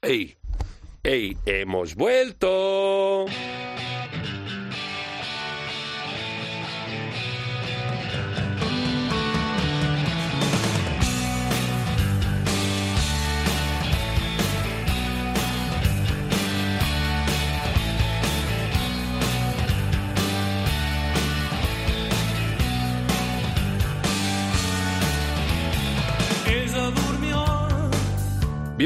¡Ey! ¡Ey! ¡Hemos vuelto!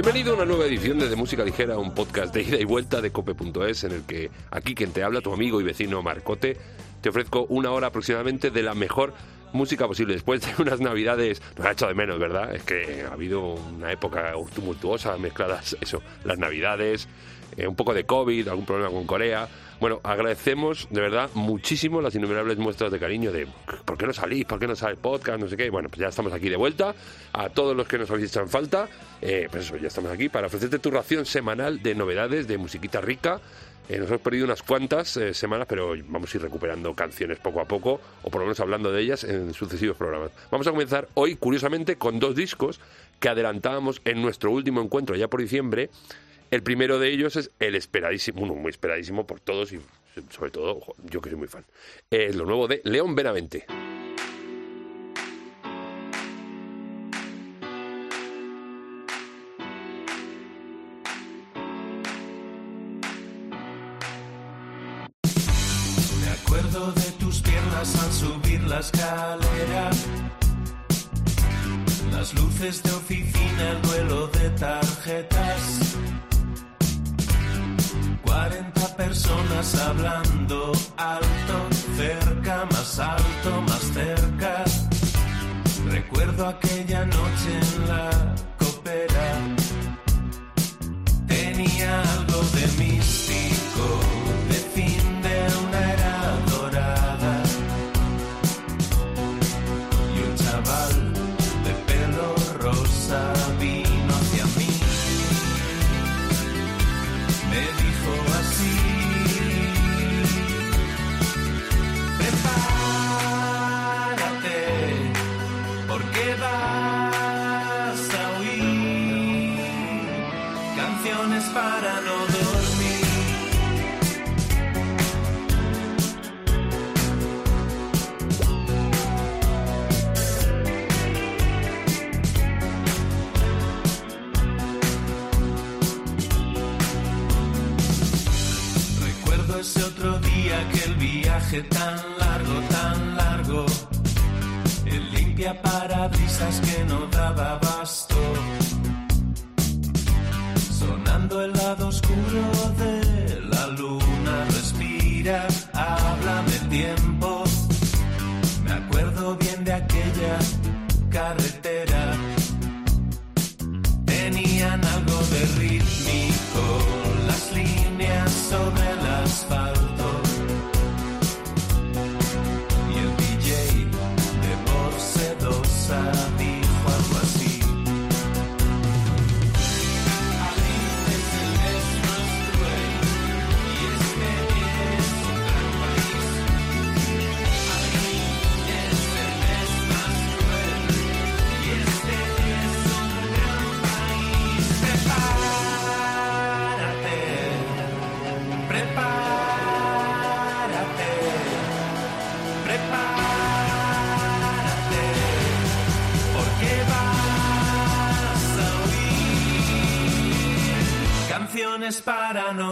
Bienvenido a una nueva edición de, de Música Ligera, un podcast de ida y vuelta de cope.es en el que aquí quien te habla, tu amigo y vecino Marcote, te ofrezco una hora aproximadamente de la mejor música posible. Después de unas navidades, nos ha hecho de menos, ¿verdad? Es que ha habido una época tumultuosa, mezcladas, eso, las navidades, eh, un poco de COVID, algún problema con Corea. Bueno, agradecemos de verdad muchísimo las innumerables muestras de cariño de ¿por qué no salís? ¿Por qué no sale podcast? No sé qué. Bueno, pues ya estamos aquí de vuelta. A todos los que nos habéis hecho en falta, eh, pues eso, ya estamos aquí para ofrecerte tu ración semanal de novedades, de musiquita rica. Eh, nos hemos perdido unas cuantas eh, semanas, pero vamos a ir recuperando canciones poco a poco, o por lo menos hablando de ellas en sucesivos programas. Vamos a comenzar hoy, curiosamente, con dos discos que adelantábamos en nuestro último encuentro ya por diciembre el primero de ellos es el esperadísimo, uno muy esperadísimo por todos y sobre todo yo que soy muy fan. Es lo nuevo de León Benavente. Al subir la escalera. Las luces de oficina, personas hablando alto, cerca, más alto, más cerca. Recuerdo aquella noche en la parabrisas que no daba abasto, canciones para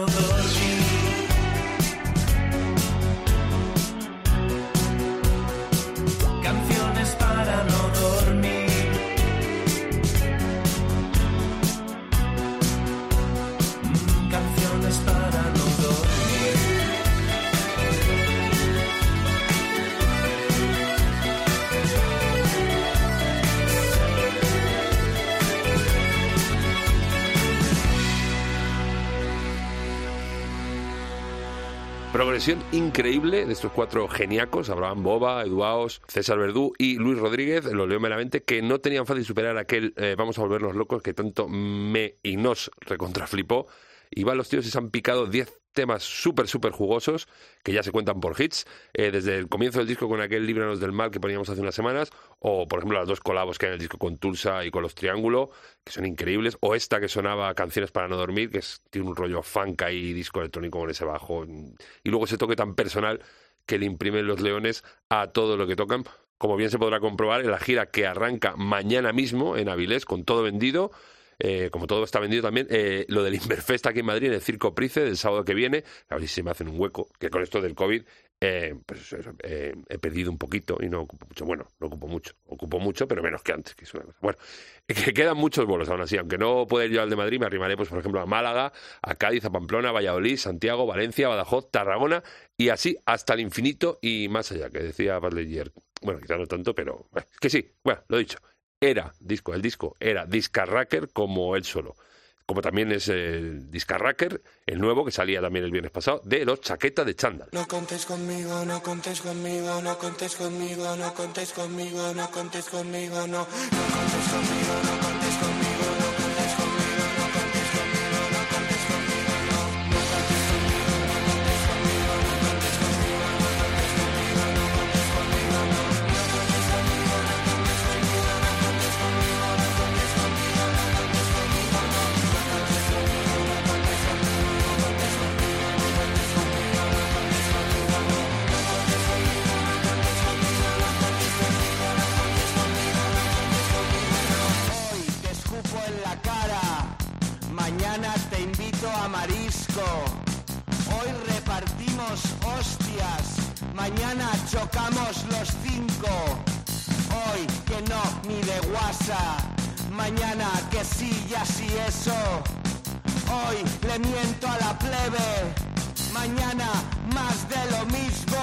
Progresión increíble de estos cuatro geniacos, Abraham Boba, Eduaos, César Verdú y Luis Rodríguez, lo leo meramente, que no tenían fácil superar aquel eh, Vamos a volvernos locos que tanto me y nos recontraflipó. Y van los tíos y se han picado 10 temas súper, súper jugosos que ya se cuentan por hits, eh, desde el comienzo del disco con aquel Líbranos del Mal que poníamos hace unas semanas, o por ejemplo las dos colabos que hay en el disco con Tulsa y con Los Triángulo, que son increíbles, o esta que sonaba Canciones para no dormir, que es- tiene un rollo funk y disco electrónico con ese bajo, y luego ese toque tan personal que le imprimen los leones a todo lo que tocan. Como bien se podrá comprobar en la gira que arranca mañana mismo en Avilés, con todo vendido, eh, como todo está vendido también, eh, lo del Inverfest aquí en Madrid, en el Circo Price, del sábado que viene, a ver si me hacen un hueco, que con esto del COVID, eh, pues eso, eh, he perdido un poquito y no ocupo mucho. Bueno, no ocupo mucho, ocupo mucho, pero menos que antes, que es una cosa. Bueno, que quedan muchos bolos aún así, aunque no pueda ir yo al de Madrid, me arrimaré, pues por ejemplo, a Málaga, a Cádiz, a Pamplona, Valladolid, Santiago, Valencia, Badajoz, Tarragona, y así hasta el infinito y más allá, que decía Lightyear. Bueno, quizá no tanto, pero bueno, que sí, bueno, lo he dicho era disco, el disco era Discarracker como él solo. Como también es el Discarracker, el nuevo que salía también el viernes pasado, de los Chaqueta de Chándal. No contes conmigo, no contes conmigo, no contes conmigo, no contes conmigo, no contes conmigo, no. No contes conmigo, no contes a marisco. Hoy repartimos hostias, mañana chocamos los cinco. Hoy que no, ni de guasa, mañana que sí y así eso. Hoy le miento a la plebe, mañana más de lo mismo.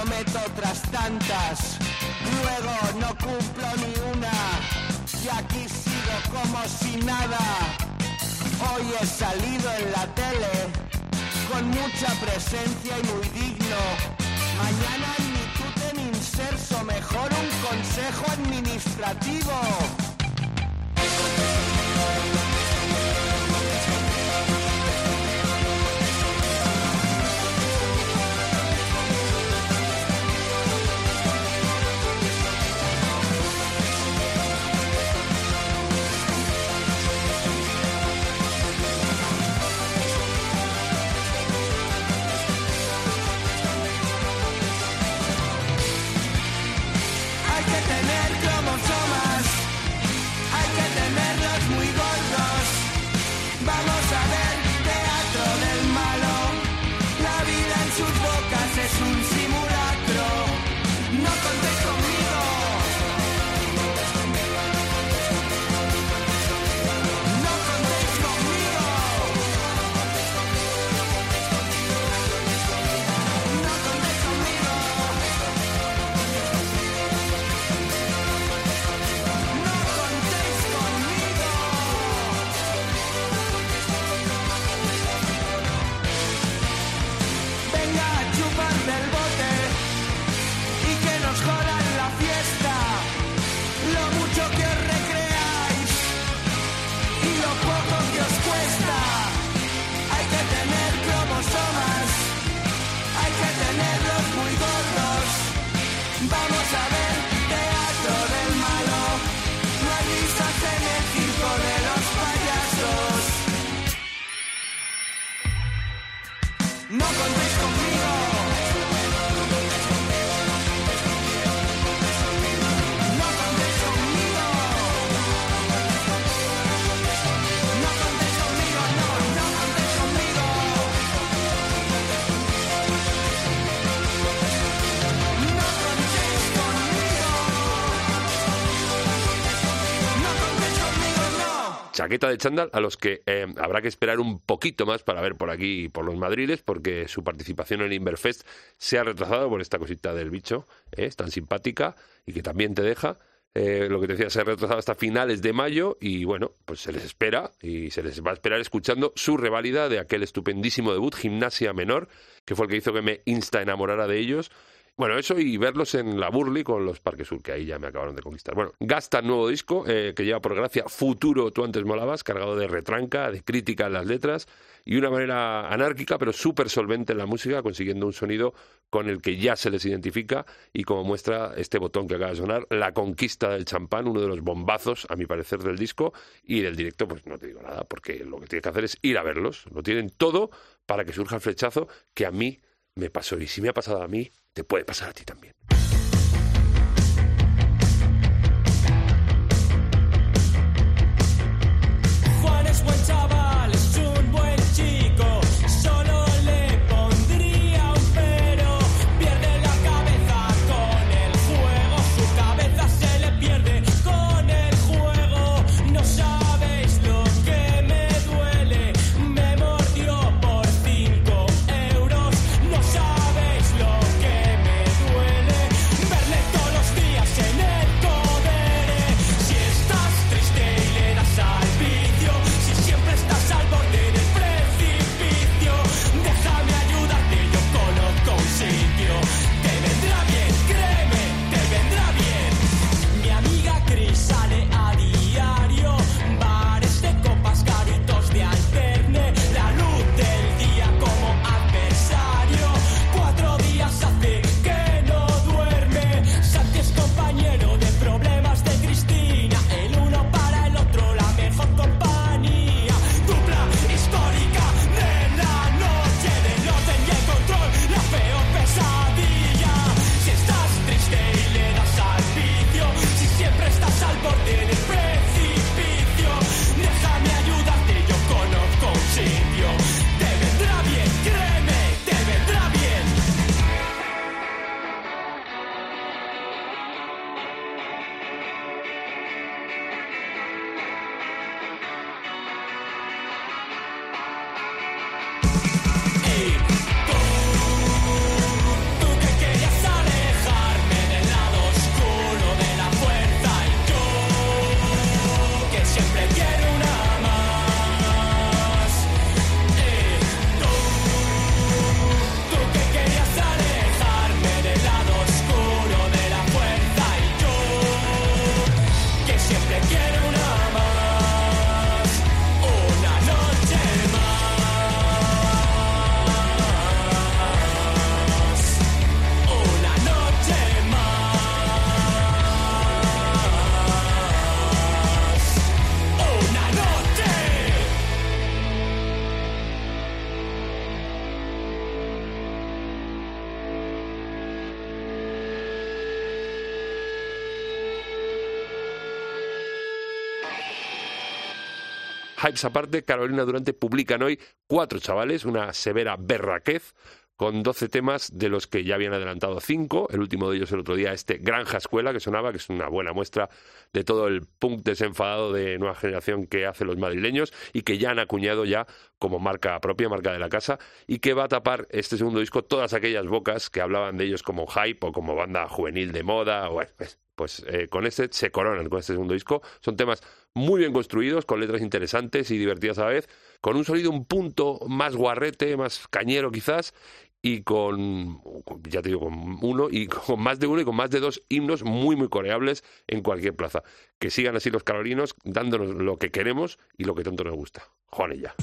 Prometo otras tantas, luego no cumplo ni una y aquí sigo como si nada. Hoy he salido en la tele con mucha presencia y muy digno. Mañana ni tú te inserso, mejor un consejo administrativo. Chaqueta de chándal a los que eh, habrá que esperar un poquito más para ver por aquí por los madriles porque su participación en el Inverfest se ha retrasado por esta cosita del bicho, ¿eh? es tan simpática y que también te deja. Eh, lo que te decía, se ha retrasado hasta finales de mayo y bueno, pues se les espera y se les va a esperar escuchando su reválida de aquel estupendísimo debut, Gimnasia Menor, que fue el que hizo que me insta enamorara de ellos. Bueno, eso y verlos en la Burley con los Parques Sur, que ahí ya me acabaron de conquistar. Bueno, Gasta nuevo disco, eh, que lleva por gracia Futuro, tú antes molabas, cargado de retranca, de crítica en las letras y una manera anárquica, pero súper solvente en la música, consiguiendo un sonido con el que ya se les identifica y como muestra este botón que acaba de sonar, La Conquista del Champán, uno de los bombazos, a mi parecer, del disco y del directo, pues no te digo nada, porque lo que tienes que hacer es ir a verlos. Lo tienen todo para que surja el flechazo que a mí me pasó. Y si me ha pasado a mí, te puede pasar a ti también. Hypes aparte, Carolina Durante publican hoy cuatro chavales, una severa berraquez, con 12 temas de los que ya habían adelantado cinco. El último de ellos el otro día, este Granja Escuela, que sonaba, que es una buena muestra de todo el punk desenfadado de nueva generación que hacen los madrileños y que ya han acuñado ya como marca propia, marca de la casa, y que va a tapar este segundo disco todas aquellas bocas que hablaban de ellos como hype o como banda juvenil de moda. o Bueno, pues, eh, con este se coronan con este segundo disco. Son temas muy bien construidos, con letras interesantes y divertidas a la vez, con un sonido un punto más guarrete, más cañero quizás, y con, con- ya te digo, con uno y con más de uno y con más de dos himnos muy, muy coreables en cualquier plaza. Que sigan así los carolinos dándonos lo que queremos y lo que tanto nos gusta. Juan ya.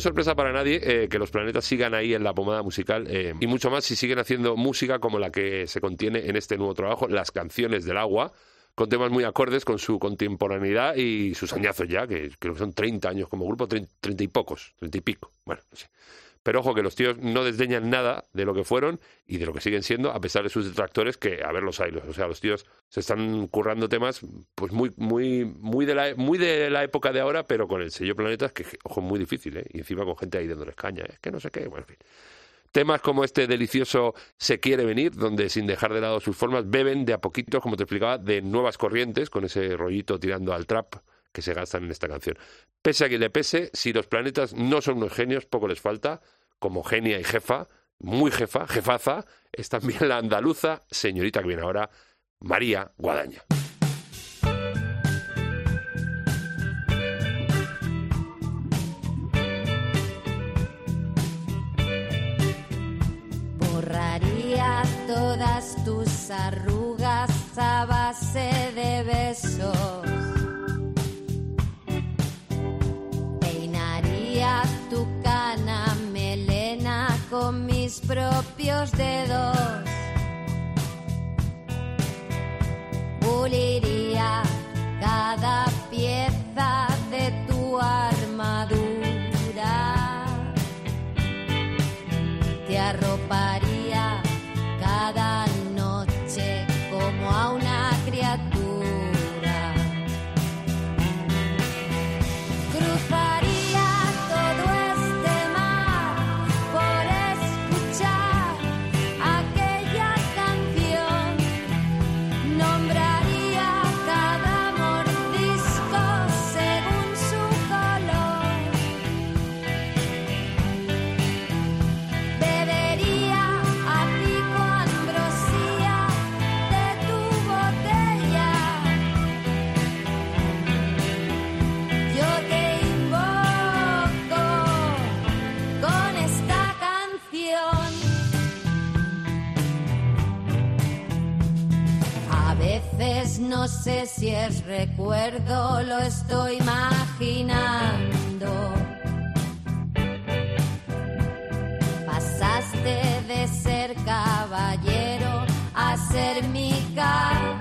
Es sorpresa para nadie eh, que los planetas sigan ahí en la pomada musical eh, y mucho más si siguen haciendo música como la que se contiene en este nuevo trabajo, Las canciones del agua, con temas muy acordes con su contemporaneidad y sus añazos ya, que creo que son 30 años como grupo, 30, 30 y pocos, 30 y pico, bueno, no sé. Pero ojo que los tíos no desdeñan nada de lo que fueron y de lo que siguen siendo, a pesar de sus detractores, que a ver los hay. O sea, los tíos se están currando temas pues muy, muy, muy de la muy de la época de ahora, pero con el sello Planetas, que ojo, muy difícil, ¿eh? Y encima con gente ahí dándoles caña, es que no sé qué, bueno, en fin. Temas como este delicioso Se quiere venir, donde sin dejar de lado sus formas, beben de a poquito, como te explicaba, de nuevas corrientes, con ese rollito tirando al trap que se gastan en esta canción. Pese a que le pese, si los planetas no son unos genios, poco les falta, como genia y jefa, muy jefa, jefaza, es también la andaluza, señorita que viene ahora, María Guadaña. Borraría todas tus arrugas a base de besos. Mis propios dedos. Puliría no sé si es recuerdo, lo estoy imaginando. Pasaste de ser caballero a ser mi caballo.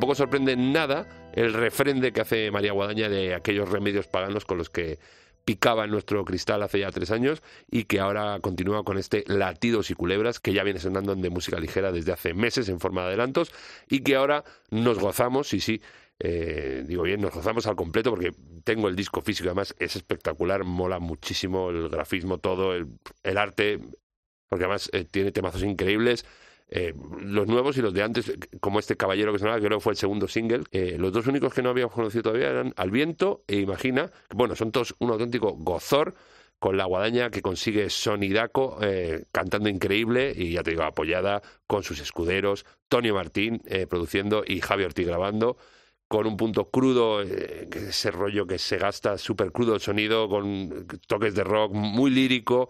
Tampoco sorprende nada el refrende que hace María Guadaña de aquellos remedios paganos con los que picaba nuestro cristal hace ya tres años y que ahora continúa con este Latidos y Culebras que ya viene sonando de música ligera desde hace meses en forma de adelantos y que ahora nos gozamos, y sí, eh, digo bien, nos gozamos al completo porque tengo el disco físico, además es espectacular, mola muchísimo el grafismo, todo, el, el arte, porque además eh, tiene temazos increíbles. Eh, los nuevos y los de antes, como este caballero que sonaba, que creo fue el segundo single, eh, los dos únicos que no habíamos conocido todavía eran Al Viento e Imagina, que, bueno, son todos un auténtico gozor con la guadaña que consigue Sonidaco eh, cantando increíble y ya te digo, apoyada con sus escuderos, Tony Martín eh, produciendo y Javi Ortiz grabando con un punto crudo, eh, ese rollo que se gasta, súper crudo el sonido, con toques de rock, muy lírico,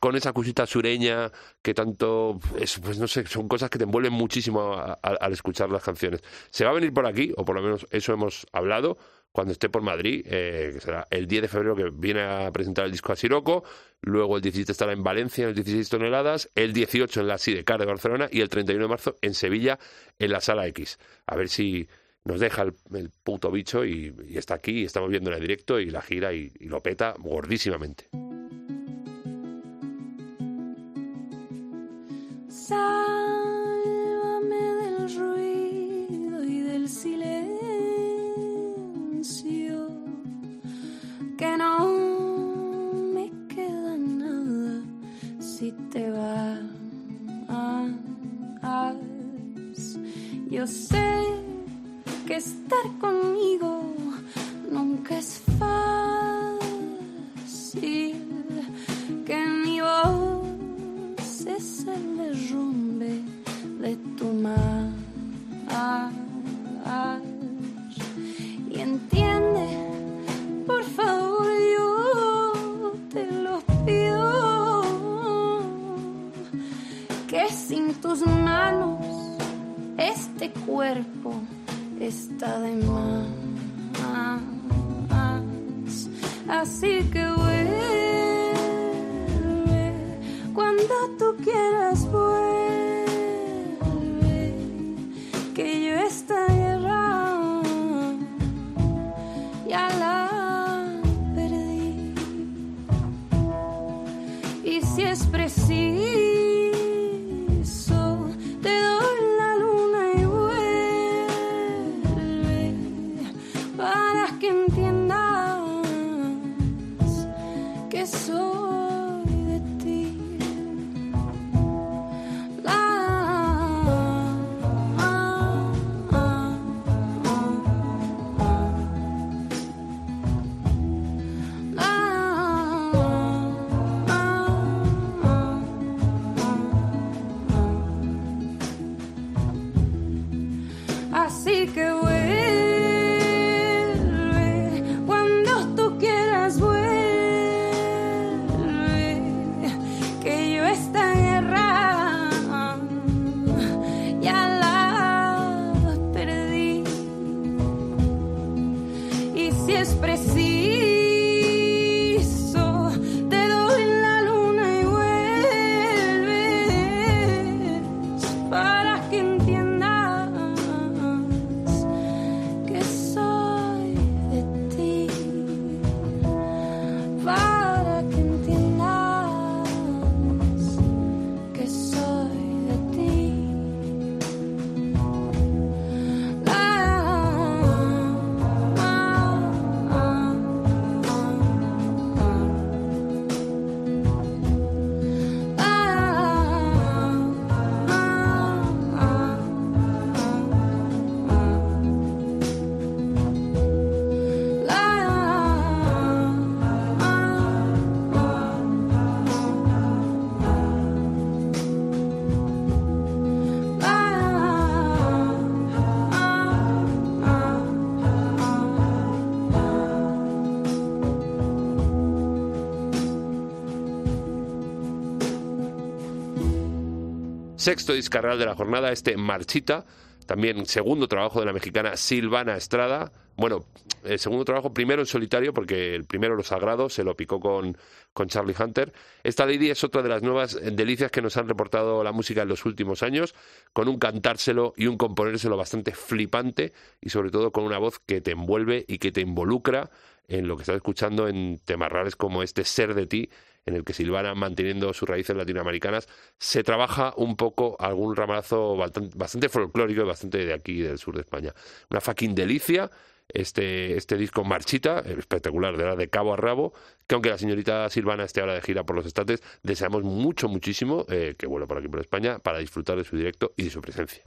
con esa cosita sureña que tanto, es, pues no sé, son cosas que te envuelven muchísimo a- al escuchar las canciones. Se va a venir por aquí, o por lo menos eso hemos hablado, cuando esté por Madrid, eh, que será el 10 de febrero que viene a presentar el disco a Siroco, luego el 17 estará en Valencia en las 16 toneladas, el 18 en la Sidecar de Barcelona y el 31 de marzo en Sevilla en la Sala X. A ver si nos deja el, el puto bicho y, y está aquí, y estamos viendo en directo y la gira y, y lo peta gordísimamente. Sálvame del ruido y del silencio, que no me queda nada si te vas. Yo sé que estar conmigo nunca es fácil, es el derrumbe de tu mar. Y entiende, por favor, yo te lo pido, que sin tus manos este cuerpo está de más. Así que vuelve cuando tú quieras, vuelve. Sexto discarral de la jornada, este Marchita, también segundo trabajo de la mexicana Silvana Estrada. Bueno, el segundo trabajo primero en solitario, porque el primero, Lo Sagrado, se lo picó con, con Charlie Hunter. Esta Lady es otra de las nuevas delicias que nos han reportado la música en los últimos años, con un cantárselo y un componérselo bastante flipante y sobre todo con una voz que te envuelve y que te involucra en lo que estás escuchando en temas raros como este Ser de ti, en el que Silvana, manteniendo sus raíces latinoamericanas, se trabaja un poco algún ramalazo bastante, folclórico y bastante de aquí, del sur de España. Una fucking delicia este, este disco Marchita, espectacular, de, verdad, de cabo a rabo, que aunque la señorita Silvana esté ahora de gira por los estates, deseamos mucho, muchísimo eh, que vuelva por aquí por España para disfrutar de su directo y de su presencia.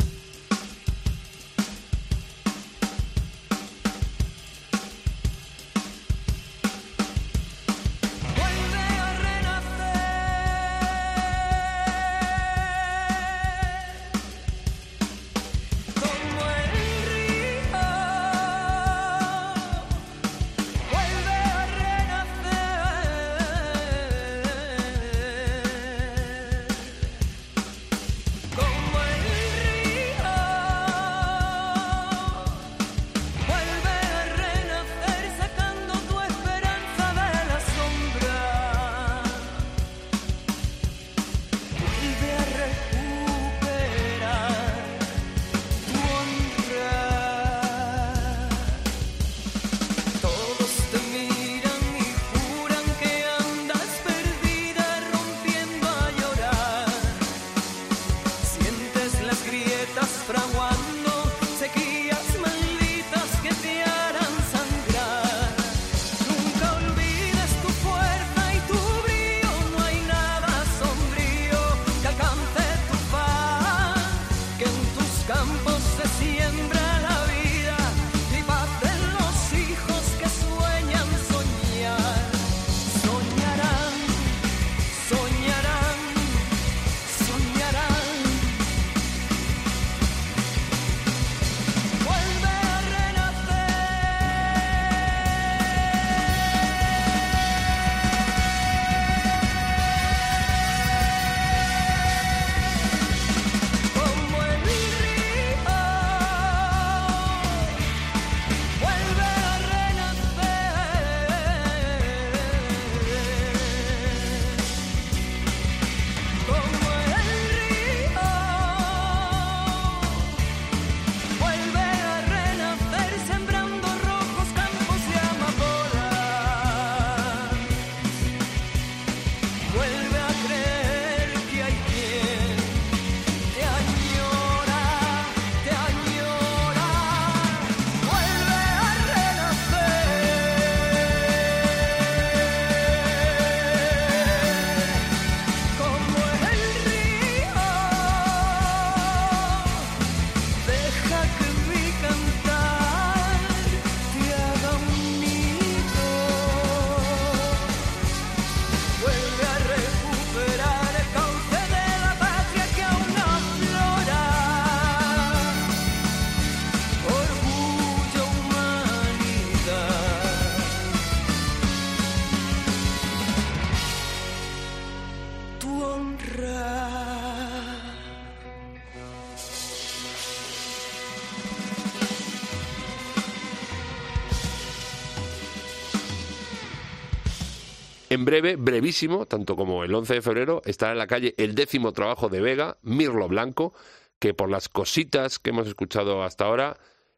Breve, brevísimo, tanto como el 11 de febrero, estará en la calle el décimo trabajo de Vega, Mirlo Blanco, que por las cositas que hemos escuchado hasta ahora,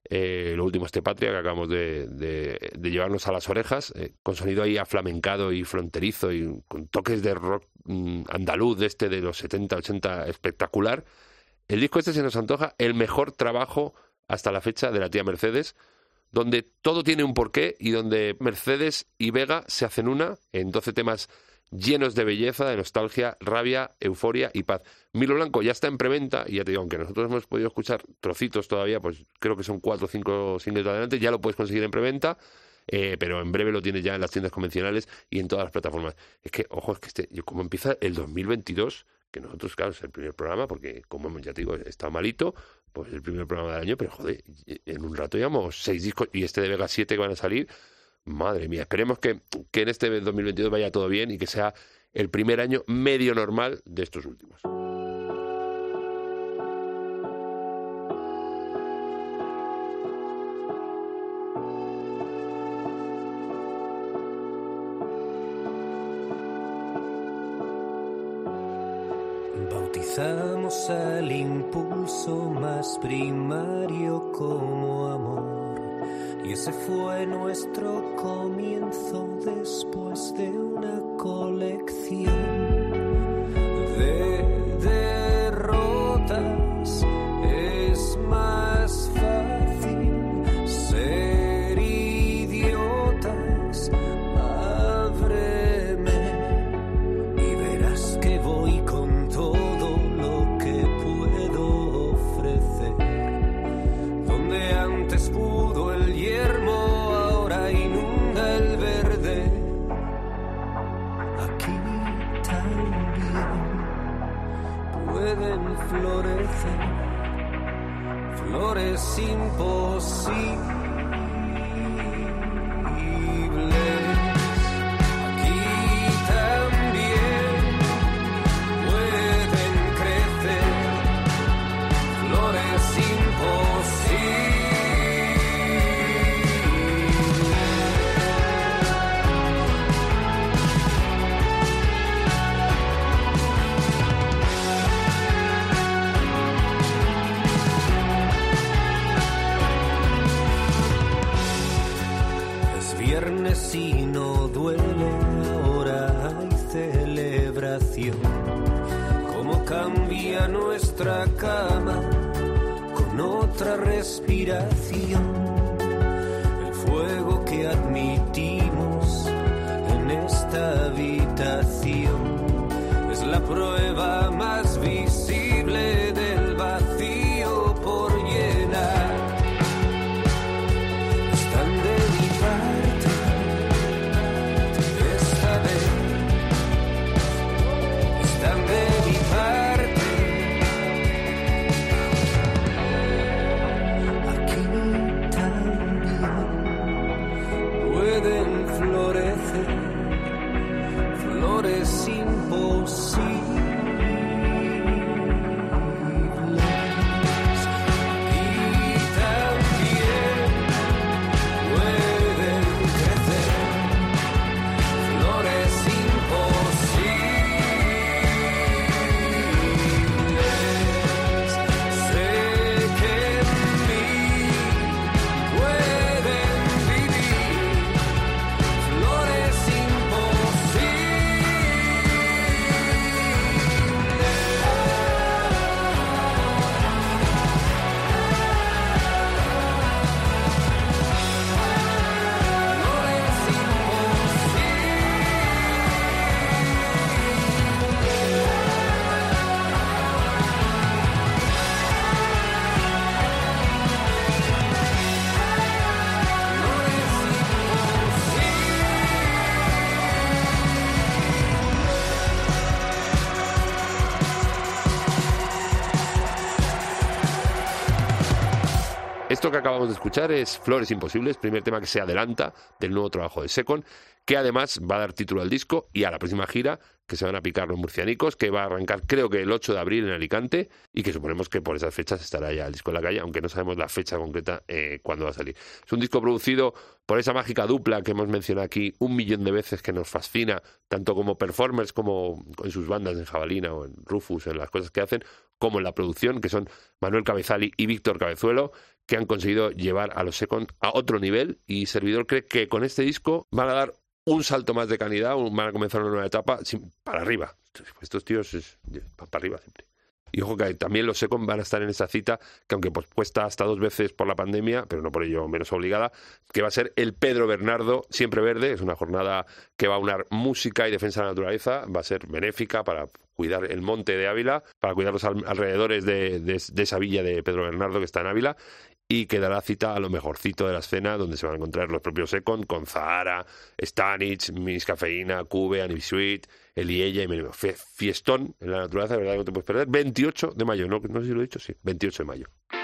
eh, lo último este Patria que acabamos de, de- llevarnos a las orejas, eh, con sonido ahí aflamencado y fronterizo y con toques de rock mm, andaluz de este de los 70, 80 espectacular. El disco este se nos antoja el mejor trabajo hasta la fecha de la tía Mercedes, donde todo tiene un porqué y donde Mercedes y Vega se hacen una en 12 temas llenos de belleza, de nostalgia, rabia, euforia y paz. Milo Blanco ya está en preventa y ya te digo, aunque nosotros hemos podido escuchar trocitos todavía, pues creo que son cuatro o cinco singles de adelante, ya lo puedes conseguir en preventa. eh, pero en breve lo tienes ya en las tiendas convencionales y en todas las plataformas. Es que, ojo, es que este, como empieza el 2022, que nosotros, claro, es el primer programa, porque como ya te digo, está malito, pues el primer programa del año, pero joder, en un rato llevamos seis discos y este de Vega 7 que van a salir. Madre mía, esperemos que, que en este 2022 vaya todo bien y que sea el primer año medio normal de estos últimos. Bautizamos al impulso más primario como amor. Y ese fue nuestro comienzo después de una colección de es acabamos de escuchar es Flores Imposibles, primer tema que se adelanta del nuevo trabajo de Secon, que además va a dar título al disco y a la próxima gira que se van a picar los murcianicos, que va a arrancar creo que el 8 de abril en Alicante y que suponemos que por esas fechas estará ya el disco en la calle, aunque no sabemos la fecha concreta eh, cuándo va a salir. Es un disco producido por esa mágica dupla que hemos mencionado aquí un millón de veces que nos fascina, tanto como performers como en sus bandas en Jabalina o en Rufus, en las cosas que hacen, como en la producción, que son Manuel Cabezali y Víctor Cabezuelo, que han conseguido llevar a los Second a otro nivel y Servidor cree que con este disco van a dar un salto más de calidad, van a comenzar una nueva etapa para arriba. Estos tíos es, para arriba siempre. Y ojo que también los Second van a estar en esa cita, que aunque pospuesta hasta dos veces por la pandemia, pero no por ello menos obligada, que va a ser el Pedro Bernardo Siempre Verde. Es una jornada que va a unar música y defensa de la naturaleza. Va a ser benéfica para cuidar el monte de Ávila, para cuidar los al- alrededores de, de- de esa villa de Pedro Bernardo que está en Ávila y que dará cita a lo mejorcito de la escena, donde se van a encontrar los propios Secon, con Zahara, Stanich, Miss Cafeína, Cube, Anibisuit, Eliella y Menino. Fiestón en la naturaleza, de verdad no te puedes perder. 28 de mayo, no, no sé si lo he dicho, sí, 28 de mayo.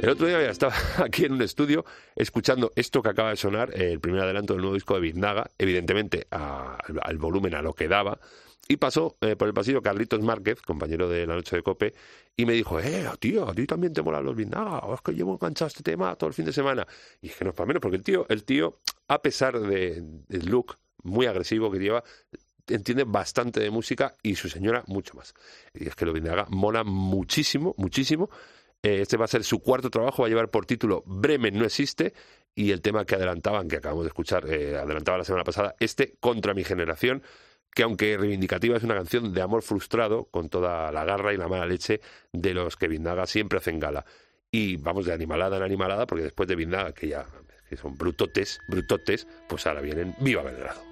El otro día estaba aquí en un estudio escuchando esto que acaba de sonar, el primer adelanto del nuevo disco de Biznaga, evidentemente al, volumen a lo que daba, y pasó eh, por el pasillo Carlitos Márquez, compañero de La Noche de Cope, y me dijo, eh, tío, a ti también te molan los Biznaga, o es que llevo enganchado este tema todo el fin de semana. Y es que no es para menos, porque el tío, el tío, a pesar de- del look muy agresivo que lleva, entiende bastante de música y su señora mucho más. Y es que lo Biznaga mola muchísimo, muchísimo. Eh, Este va a ser su cuarto trabajo, va a llevar por título Bremen no existe y el tema que adelantaban, que acabamos de escuchar, eh, adelantaba la semana pasada, este Contra mi generación, que aunque reivindicativa es una canción de amor frustrado con toda la garra y la mala leche de los que Biznaga siempre hacen gala. Y vamos de animalada en animalada, porque después de Biznaga, que ya que son brutotes, brutotes, pues ahora vienen Viva Belgrado.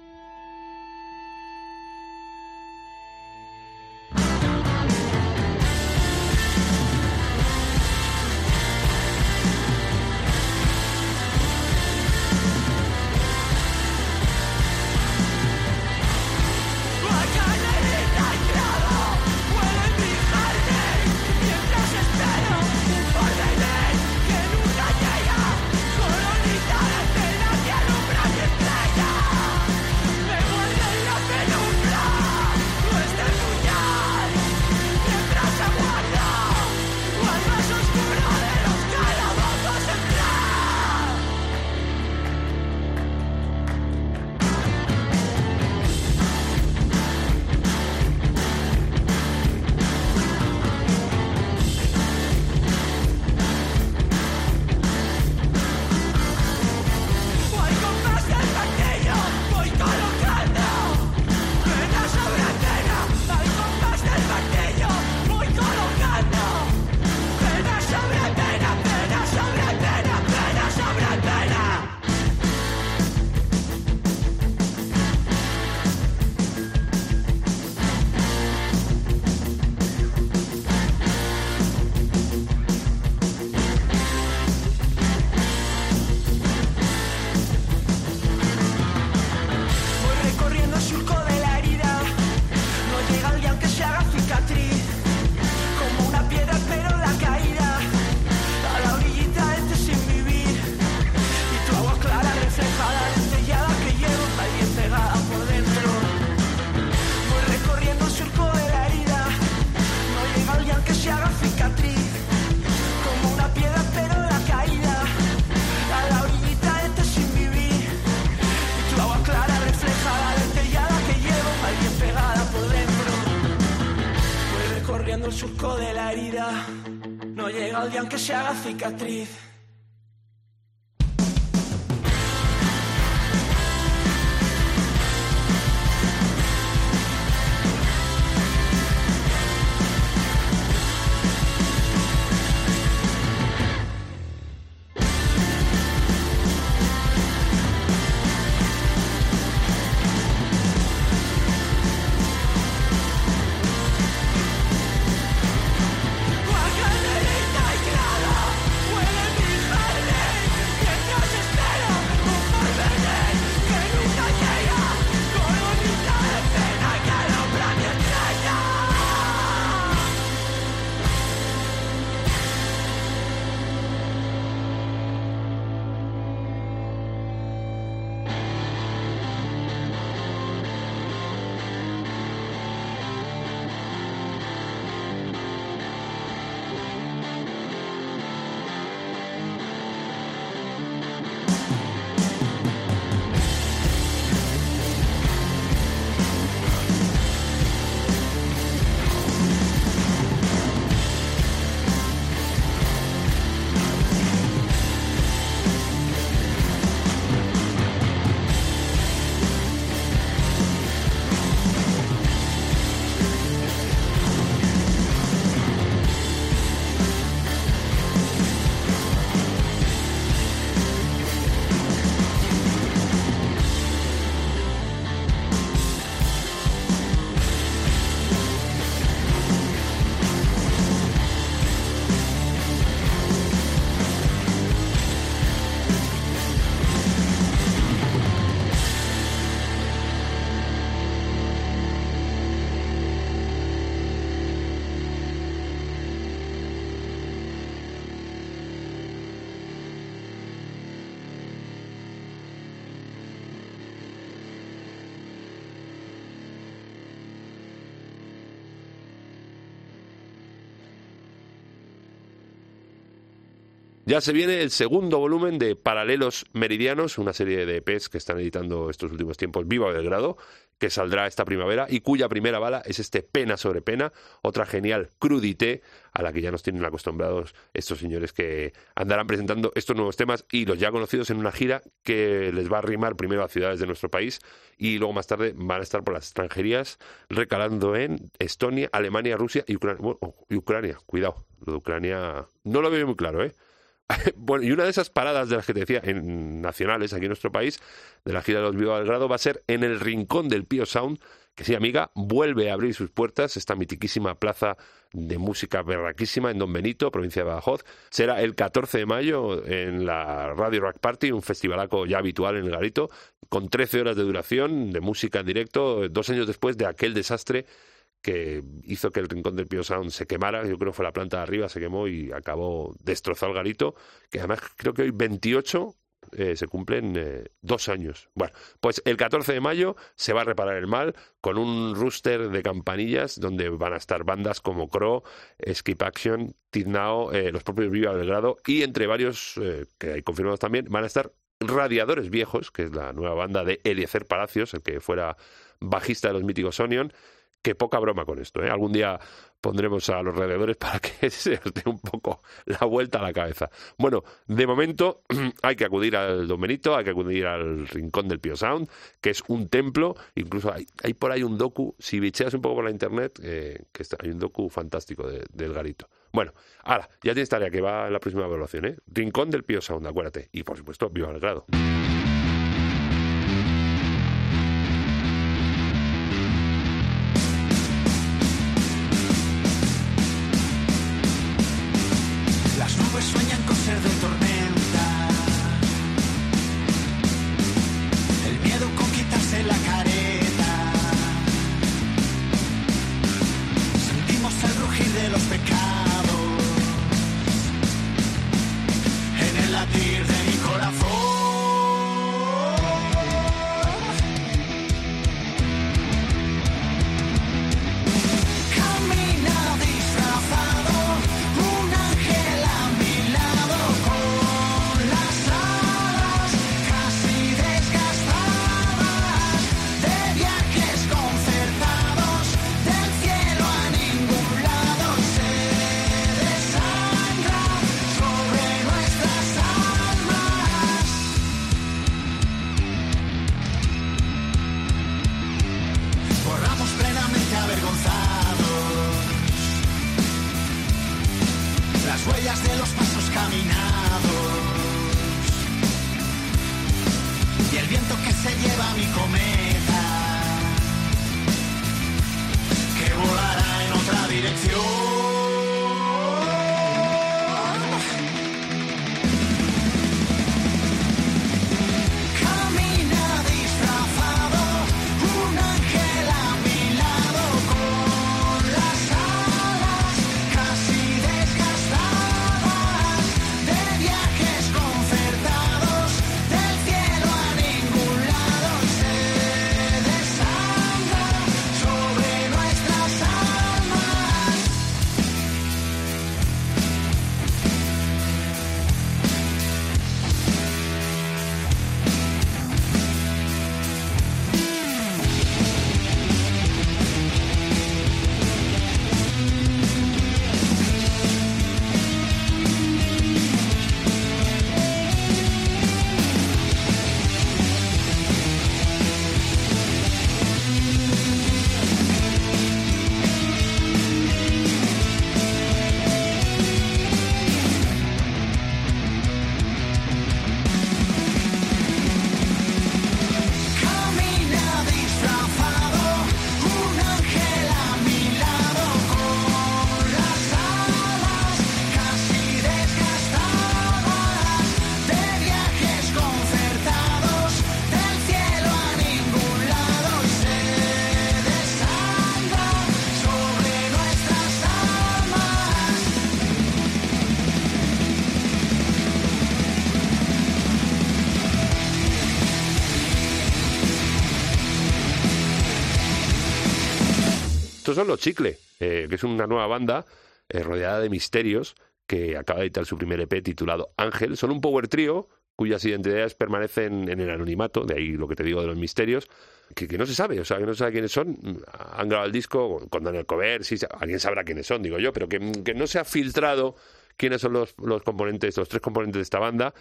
Cicatriz. Ya se viene el segundo volumen de Paralelos Meridianos, una serie de EPs que están editando estos últimos tiempos Viva Belgrado, que saldrá esta primavera y cuya primera bala es este Pena sobre Pena, otra genial crudité a la que ya nos tienen acostumbrados estos señores que andarán presentando estos nuevos temas y los ya conocidos en una gira que les va a arrimar primero a ciudades de nuestro país y luego más tarde van a estar por las extranjerías recalando en Estonia, Alemania, Rusia y Ucrania. Bueno, y Ucrania, cuidado, lo de Ucrania no lo veo muy claro, ¿eh? Bueno, y una de esas paradas de las que te decía, en nacionales aquí en nuestro país, de la gira de los Viva Belgrado, va a ser en el rincón del Pío Sound, que sí, amiga, vuelve a abrir sus puertas esta mitiquísima plaza de música berraquísima en Don Benito, provincia de Badajoz. Será el 14 de mayo en la Radio Rock Party, un festivalaco ya habitual en el Garito, con 13 horas de duración de música en directo, dos años después de aquel desastre que hizo que el rincón del Pío Sound se quemara, yo creo que fue la planta de arriba, se quemó y acabó destrozado el garito, que además creo que hoy 28 eh, se cumplen eh, dos años. Bueno, pues el 14 de mayo se va a reparar el mal con un rooster de campanillas donde van a estar bandas como Crow, Skip Action, Tiznao, eh, los propios Viva Belgrado y entre varios eh, que hay confirmados también van a estar Radiadores Viejos, que es la nueva banda de Eliezer Palacios, el que fuera bajista de los míticos Onion, que poca broma con esto. ¿eh? Algún día pondremos a los radiadores para que se os dé un poco la vuelta a la cabeza. Bueno, de momento hay que acudir al Don Benito, hay que acudir al Rincón del Pio Sound, que es un templo. Incluso hay, por ahí un docu, si bicheas un poco por la internet, eh, hay un docu fantástico de- del garito. Bueno, ahora, ya tienes tarea que va en la próxima evaluación, ¿eh? Rincón del Pio Sound, acuérdate. Y por supuesto, viva el grado. Son los Chicle, eh, que es una nueva banda eh, rodeada de misterios que acaba de editar su primer EP titulado Ángel. Son un power trío cuyas identidades permanecen en el anonimato, de ahí lo que te digo de los misterios, que, que no se sabe, o sea, que no se sabe quiénes son. Han grabado el disco con Daniel Cover, sí, alguien sabrá quiénes son, digo yo, pero que, que no se ha filtrado quiénes son los, los componentes, los tres componentes de esta banda.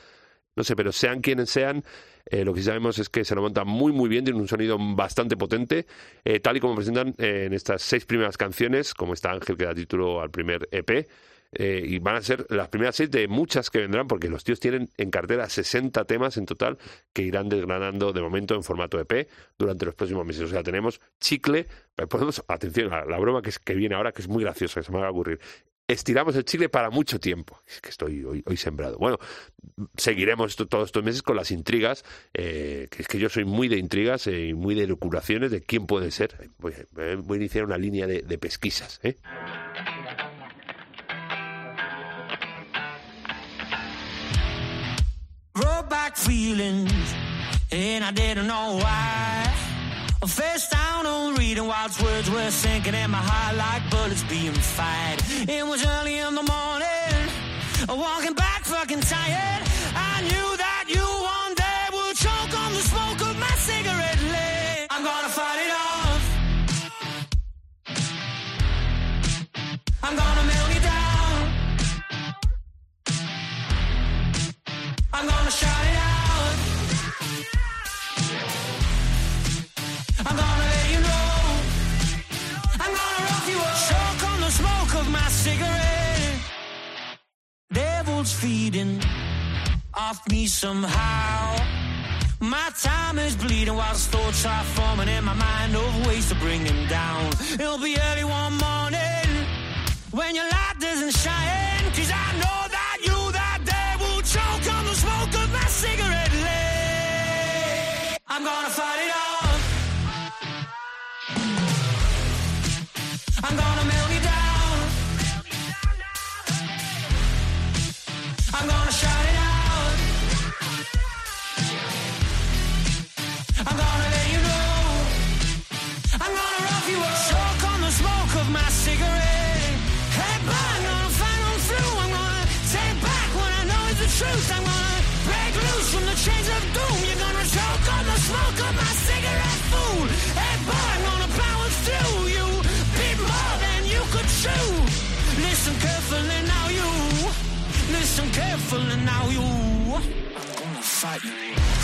No sé, pero sean quienes sean, eh, lo que sabemos es que se lo montan muy, muy bien, tienen un sonido bastante potente, eh, tal y como presentan eh, en estas seis primeras canciones, como está Ángel que da título al primer EP. y van a ser las primeras seis de muchas que vendrán, porque los tíos tienen en cartera 60 temas en total que irán desgranando de momento en formato EP durante los próximos meses. O sea, tenemos chicle, pero podemos, atención a la broma que, es, que viene ahora, que es muy graciosa, que se me va a ocurrir estiramos el chicle para mucho tiempo. Es que estoy hoy, sembrado. Bueno, seguiremos todos estos meses con las intrigas, eh, que es que yo soy muy de intrigas eh, y muy de locuraciones de quién puede ser. Voy, a- iniciar una línea de, pesquisas. ¿eh? Face down on reading whilst words were sinking in my heart like bullets being fired. It was early in the morning, walking back fucking tired. I knew that you one day would choke on the smoke of my cigarette lit. I'm gonna fight it off. I'm gonna melt you down. I'm gonna shout I'm gonna let you know. I'm gonna rough you up. Choke on the smoke of my cigarette. Devil's feeding off me somehow. My time is bleeding while the thoughts are forming in my mind of ways to bring him down. It'll be early one morning when your light doesn't shine. Cause I know that you that day will choke on the smoke of my cigarette lit. I'm gonna fight it off. Break loose from the chains of doom. You're gonna choke on the smoke of my cigarette, fool. Hey, but I'm gonna power through. You bit more than you could chew. Listen carefully now, you. Listen carefully now, you. I'm gonna fight you.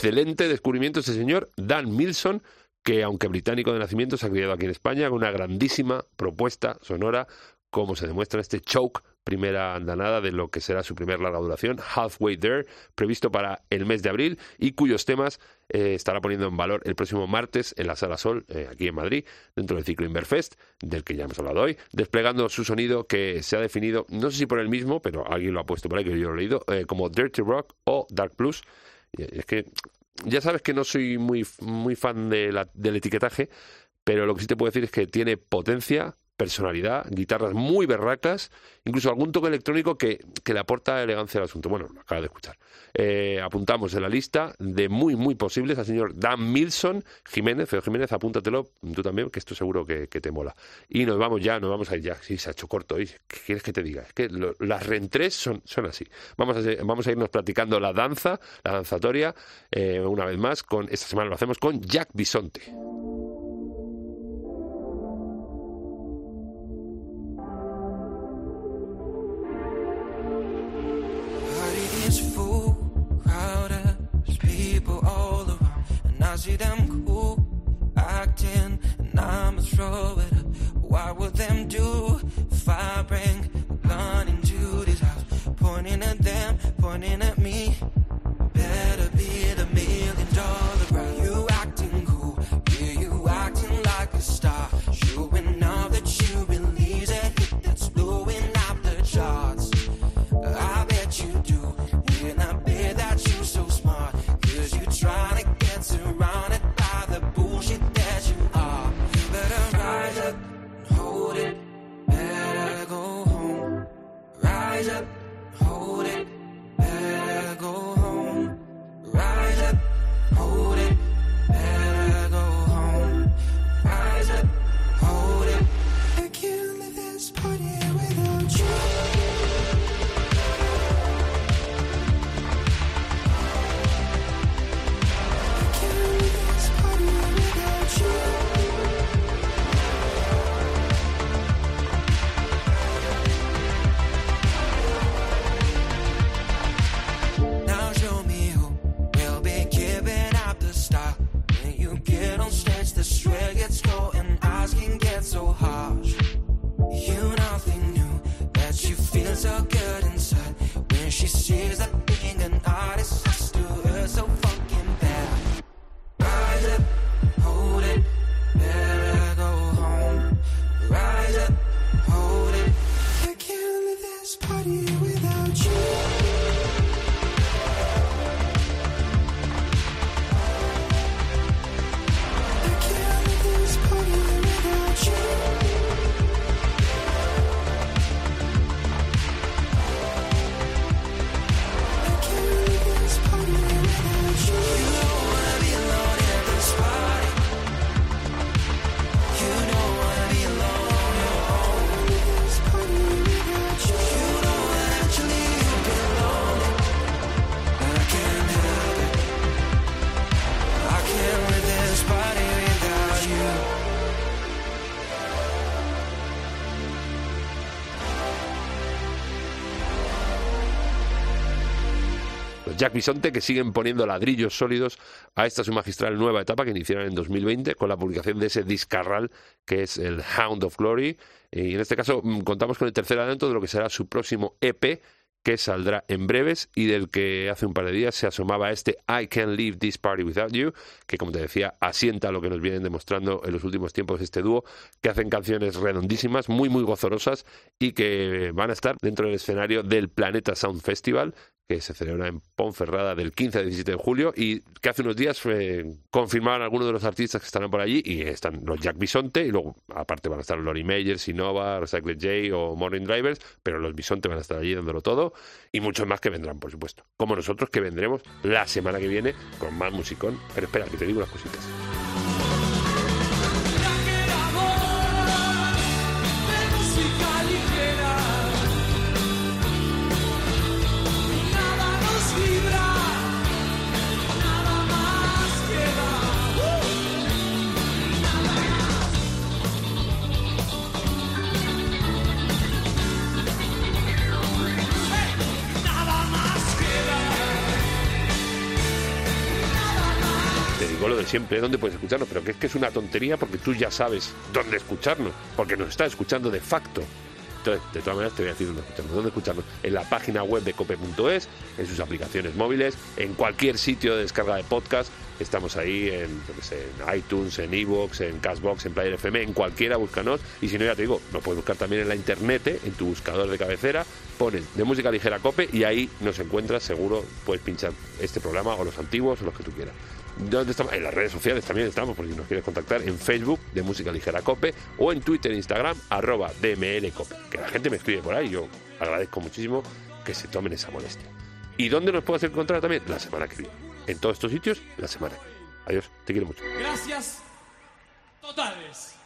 Excelente descubrimiento ese señor Dan Milson, que aunque británico de nacimiento se ha criado aquí en España con una grandísima propuesta sonora, como se demuestra en este Choke, primera andanada de lo que será su primer larga duración, Halfway There, previsto para el mes de abril y cuyos temas eh, estará poniendo en valor el próximo martes en la Sala Sol, eh, aquí en Madrid, dentro del ciclo Inverfest, del que ya hemos hablado hoy, desplegando su sonido que se ha definido, no sé si por él mismo, pero alguien lo ha puesto por ahí, que yo lo he leído, eh, como Dirty Rock o Dark Blues. Es que ya sabes que no soy muy, muy fan de la- del etiquetaje, pero lo que sí te puedo decir es que tiene potencia, personalidad, guitarras muy berracas, incluso algún toque electrónico que, que le aporta elegancia al asunto. Bueno, lo acabas de escuchar. Eh, apuntamos en la lista de muy, muy posibles al señor Dan Milson Jiménez. Feo Jiménez, apúntatelo tú también, que esto seguro que, que te mola. Y nos vamos ya, nos vamos a ir ya. Sí, se ha hecho corto hoy. ¿Qué quieres que te diga? Es que lo- las reentrés son, son así. Vamos a, vamos a irnos practicando la danza, la danzatoria, eh, una vez más. con Esta semana lo hacemos con Jack Bisonte. one in it. Jack Bisonte que siguen poniendo ladrillos sólidos a esta su magistral nueva etapa que iniciaron en 2020 con la publicación de ese discarral que es el Hound of Glory. Y en este caso mm, contamos con el tercer adelanto de lo que será su próximo EP que saldrá en breves y del que hace un par de días se asomaba este I Can't Leave This Party Without You, que como te decía, asienta lo que nos vienen demostrando en los últimos tiempos este dúo, que hacen canciones redondísimas, muy muy gozorosas y que van a estar dentro del escenario del Planeta Sound Festival, que se celebra en Ponferrada del 15 al 17 de julio y que hace unos días eh, confirmaron algunos de los artistas que estarán por allí y están los Jack Bisonte y luego aparte van a estar Lori Meyers, Innova, Recycle J o Morning Drivers, pero los Bisonte van a estar allí dándolo todo y muchos más que vendrán, por supuesto. Como nosotros que vendremos la semana que viene con más musicón. Pero espera, que te digo unas cositas. Siempre, ¿dónde puedes escucharnos? Pero que es que es una tontería porque tú ya sabes dónde escucharnos, porque nos estás escuchando de facto. Entonces, de todas maneras, te voy a decir dónde escucharnos. ¿Dónde escucharnos? En la página web de cope.es, en sus aplicaciones móviles, en cualquier sitio de descarga de podcast. Estamos ahí en, en iTunes, en Evox, en Cashbox, en Player FM, en cualquiera, búscanos. Y si no, ya te digo, nos puedes buscar también en la internet, en tu buscador de cabecera, pones de música ligera cope y ahí nos encuentras, seguro, puedes pinchar este programa o los antiguos o los que tú quieras. ¿Dónde estamos? En las redes sociales también estamos, por si nos quieres contactar, en Facebook de Música Ligera Cope o en Twitter e Instagram, arroba DML Cope. Que la gente me escribe por ahí, yo agradezco muchísimo que se tomen esa molestia. ¿Y dónde nos puedes encontrar también? La semana que viene. En todos estos sitios, la semana que viene. Adiós, te quiero mucho. Gracias totales.